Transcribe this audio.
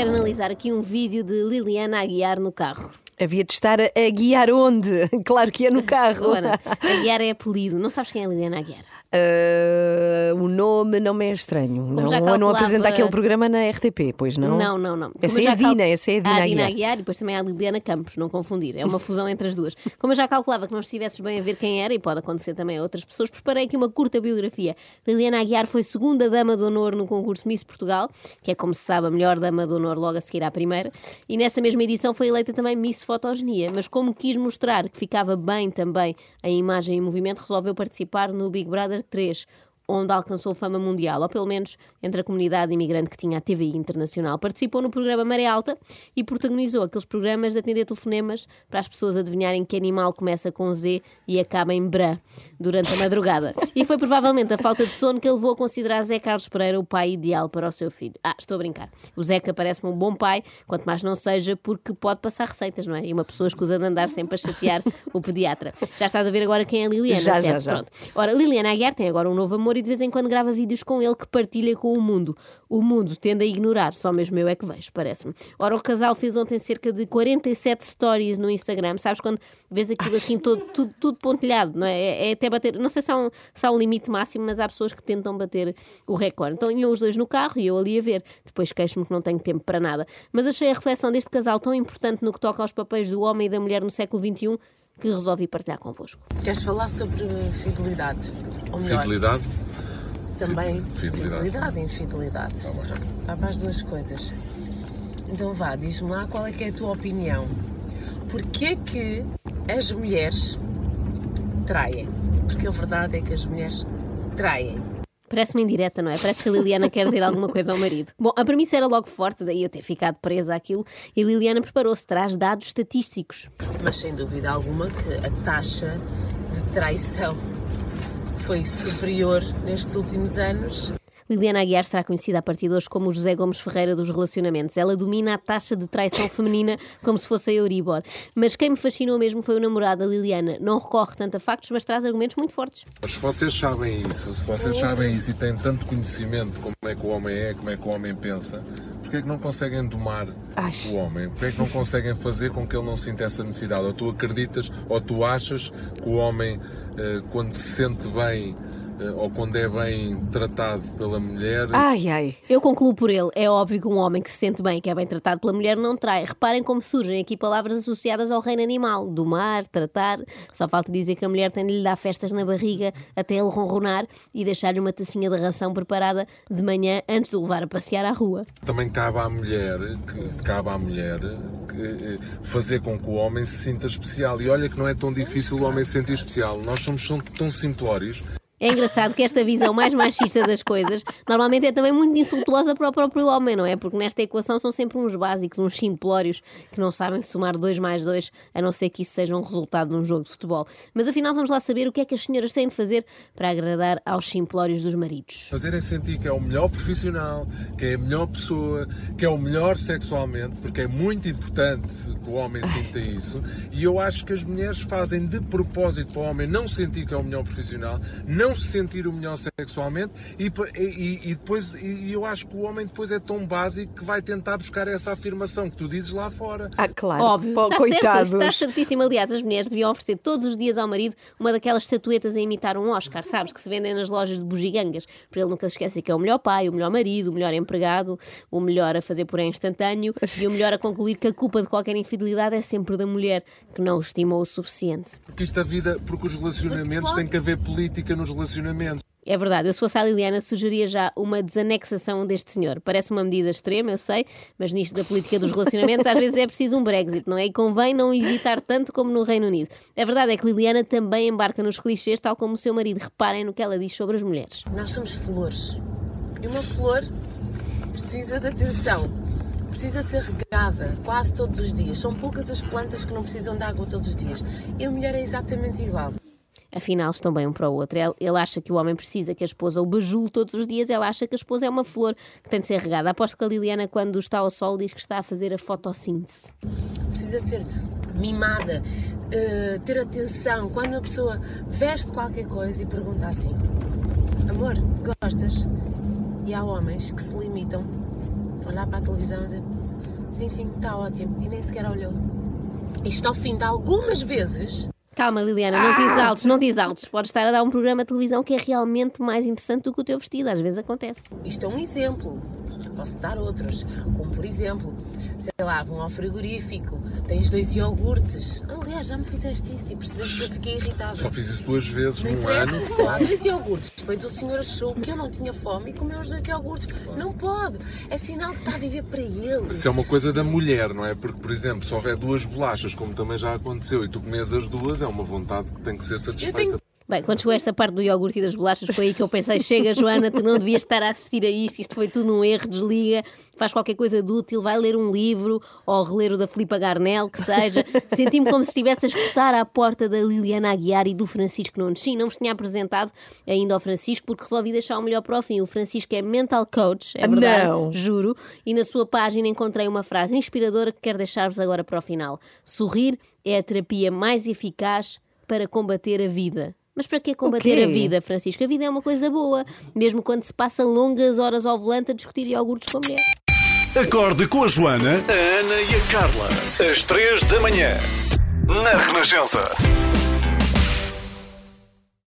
quero analisar aqui um vídeo de Liliana a guiar no carro. Havia de estar a, guiar onde? Claro que é no carro. Luana, a guiar é apelido. Não sabes quem é a Liliana Aguiar? Uh, o nome não me é estranho. não, já não calculava- apresenta aquele programa na RTP, pois não? Não, não, não. Essa Como é a já cal- Dina, essa é a Dina Há a Dina Aguiar. Aguiar e depois também há a Liliana Campos, não confundir. É uma fusão entre as duas. Como eu já calculava que não estivesses bem a ver quem era, e pode acontecer também a outras pessoas, preparei aqui uma curta biografia. Liliana Aguiar foi segunda Dama de Honor no concurso Miss Portugal, que é, como se sabe, a melhor Dama de Honor logo a seguir à primeira. E nessa mesma edição foi eleita também Miss Fotogenia. Mas como quis mostrar que ficava bem também a imagem e movimento, resolveu participar no Big Brother 3 onde alcançou fama mundial, ou pelo menos entre a comunidade imigrante que tinha a TVI Internacional. Participou no programa Maré Alta e protagonizou aqueles programas de atender telefonemas para as pessoas adivinharem que animal começa com Z e acaba em Bra durante a madrugada. E foi provavelmente a falta de sono que ele levou a considerar Zé Carlos Pereira o pai ideal para o seu filho. Ah, estou a brincar. O Zeca parece-me um bom pai, quanto mais não seja porque pode passar receitas, não é? E uma pessoa escusa de andar sempre a chatear o pediatra. Já estás a ver agora quem é a Liliana, Já, já, certo? já. Pronto. Ora, Liliana Aguiar tem agora um novo amor e de vez em quando grava vídeos com ele que partilha com o mundo. O mundo tende a ignorar, só mesmo eu é que vejo, parece-me. Ora, o casal fez ontem cerca de 47 stories no Instagram. Sabes quando vês aquilo assim todo, tudo, tudo pontilhado, não é? É, é até bater. Não sei se há, um, se há um limite máximo, mas há pessoas que tentam bater o recorde. Então iam os dois no carro e eu ali a ver. Depois queixo-me que não tenho tempo para nada. Mas achei a reflexão deste casal tão importante no que toca aos papéis do homem e da mulher no século XXI que resolvi partilhar convosco. Queres falar sobre fidelidade? Ou melhor, Fidelidade? Também Fidelidade. fidelidade e infidelidade. Há para as duas coisas. Então vá, diz-me lá qual é que é a tua opinião. Porquê que as mulheres traem? Porque a verdade é que as mulheres traem. Parece-me indireta, não é? Parece que a Liliana quer dizer alguma coisa ao marido. Bom, a premissa era logo forte, daí eu ter ficado presa àquilo, e Liliana preparou-se, traz dados estatísticos. Mas sem dúvida alguma que a taxa de traição foi superior nestes últimos anos Liliana Aguiar será conhecida a partir de hoje como o José Gomes Ferreira dos relacionamentos. Ela domina a taxa de traição feminina como se fosse a Euribor. Mas quem me fascinou mesmo foi o namorado da Liliana. Não recorre tanto a factos, mas traz argumentos muito fortes. Mas se vocês sabem isso, se vocês sabem isso e têm tanto conhecimento como é que o homem é, como é que o homem pensa, porquê é que não conseguem domar Ai. o homem? Porquê é que não conseguem fazer com que ele não sinta essa necessidade? Ou tu acreditas, ou tu achas que o homem, eh, quando se sente bem, ou quando é bem tratado pela mulher, Ai, ai. Eu concluo por ele. É óbvio que um homem que se sente bem, que é bem tratado pela mulher, não trai. Reparem como surgem aqui palavras associadas ao reino animal. Domar, tratar. Só falta dizer que a mulher tem de lhe dar festas na barriga até ele ronronar e deixar-lhe uma tacinha de ração preparada de manhã antes de o levar a passear à rua. também cabe à mulher, que, cabe à mulher que, eh, fazer com que o homem se sinta especial. E olha que não é tão difícil o homem se sentir especial. Nós somos tão simplórios É engraçado que esta visão mais machista das coisas normalmente é também muito insultuosa para o próprio homem, não é? Porque nesta equação são sempre uns básicos, uns simplórios que não sabem somar 2 mais 2, a não ser que isso seja um resultado de um jogo de futebol. Mas afinal vamos lá saber o que é que as senhoras têm de fazer para agradar aos simplórios dos maridos. fazerem sentir que é o melhor profissional, que é a melhor pessoa, que é o melhor sexualmente, porque é muito importante que o homem sinta isso. E eu acho que as mulheres fazem de propósito para o homem não sentir que é o melhor profissional, não se sentir o melhor sexualmente, e, e- e depois e eu acho que o homem depois é tão básico que vai tentar buscar essa afirmação que tu dizes lá fora. Ah, claro. Óbvio, Pô, está coitados. certo, está certíssimo. Aliás, as mulheres deviam oferecer todos os dias ao marido uma daquelas estatuetas a imitar um Oscar, sabes? Que se vendem nas lojas de bugigangas, para ele nunca se esquecer que é o melhor pai, o melhor marido, o melhor empregado, o melhor a fazer porém instantâneo e o melhor a concluir que a culpa de qualquer infidelidade é sempre da mulher, que não o estimou o suficiente. Porque isto a vida, porque os relacionamentos tem que haver política nos relacionamentos. É verdade, eu se fosse a Liliana sugeria já uma desanexação deste senhor. Parece uma medida extrema, eu sei, mas nisto da política dos relacionamentos às vezes é preciso um Brexit, não é? E convém não hesitar tanto como no Reino Unido. A verdade é que Liliana também embarca nos clichês, tal como o seu marido. Reparem no que ela diz sobre as mulheres. Nós somos flores. E uma flor precisa de atenção. Precisa ser regada quase todos os dias. São poucas as plantas que não precisam de água todos os dias. E a mulher é exatamente igual. Afinal, estão bem um para o outro. Ele, acha que o homem precisa que a esposa o bajule todos os dias, ela acha que a esposa é uma flor que tem de ser regada. Aposto que a Liliana, quando está ao sol, diz que está a fazer a fotossíntese. Precisa ser mimada, eh, ter atenção. Quando a pessoa veste qualquer coisa e pergunta assim: Amor, gostas? E há homens que se limitam a olhar para a televisão e dizer: Sim, sim, está ótimo. E nem sequer olhou. Isto ao fim de algumas vezes. Calma, Liliana, não te exaltes, não te exaltes. Podes estar a dar um programa de televisão que é realmente mais interessante do que o teu vestido. Às vezes acontece. Isto é um exemplo. Eu posso dar outros. Como por exemplo, sei lá, vão ao frigorífico, tens dois iogurtes. Aliás, já me fizeste isso e percebeste que eu fiquei irritada. Só fiz isso duas vezes num ano. sei lá, dois iogurtes. Depois o senhor achou que eu não tinha fome e comeu os dois iogurtes. Não pode. É sinal que está a viver para ele. Isso é uma coisa da mulher, não é? Porque, por exemplo, se houver duas bolachas, como também já aconteceu, e tu comes as duas, é uma vontade que tem que ser satisfeita. Bem, quando chegou esta parte do iogurte e das bolachas, foi aí que eu pensei: chega, Joana, tu não devias estar a assistir a isto, isto foi tudo um erro, desliga, faz qualquer coisa de útil, vai ler um livro ou reler o da Filipa Garnel, que seja. Senti-me como se estivesse a escutar à porta da Liliana Aguiar e do Francisco Nunes. Sim, não vos tinha apresentado ainda ao Francisco, porque resolvi deixar o melhor para o fim. O Francisco é mental coach, é verdade, Não. juro, e na sua página encontrei uma frase inspiradora que quero deixar-vos agora para o final. Sorrir é a terapia mais eficaz para combater a vida. Mas para que combater a vida, Francisco? A vida é uma coisa boa, mesmo quando se passa longas horas ao volante a discutir iogurtes com a mulher. Acorde com a Joana, a Ana e a Carla. Às três da manhã. Na Renascença.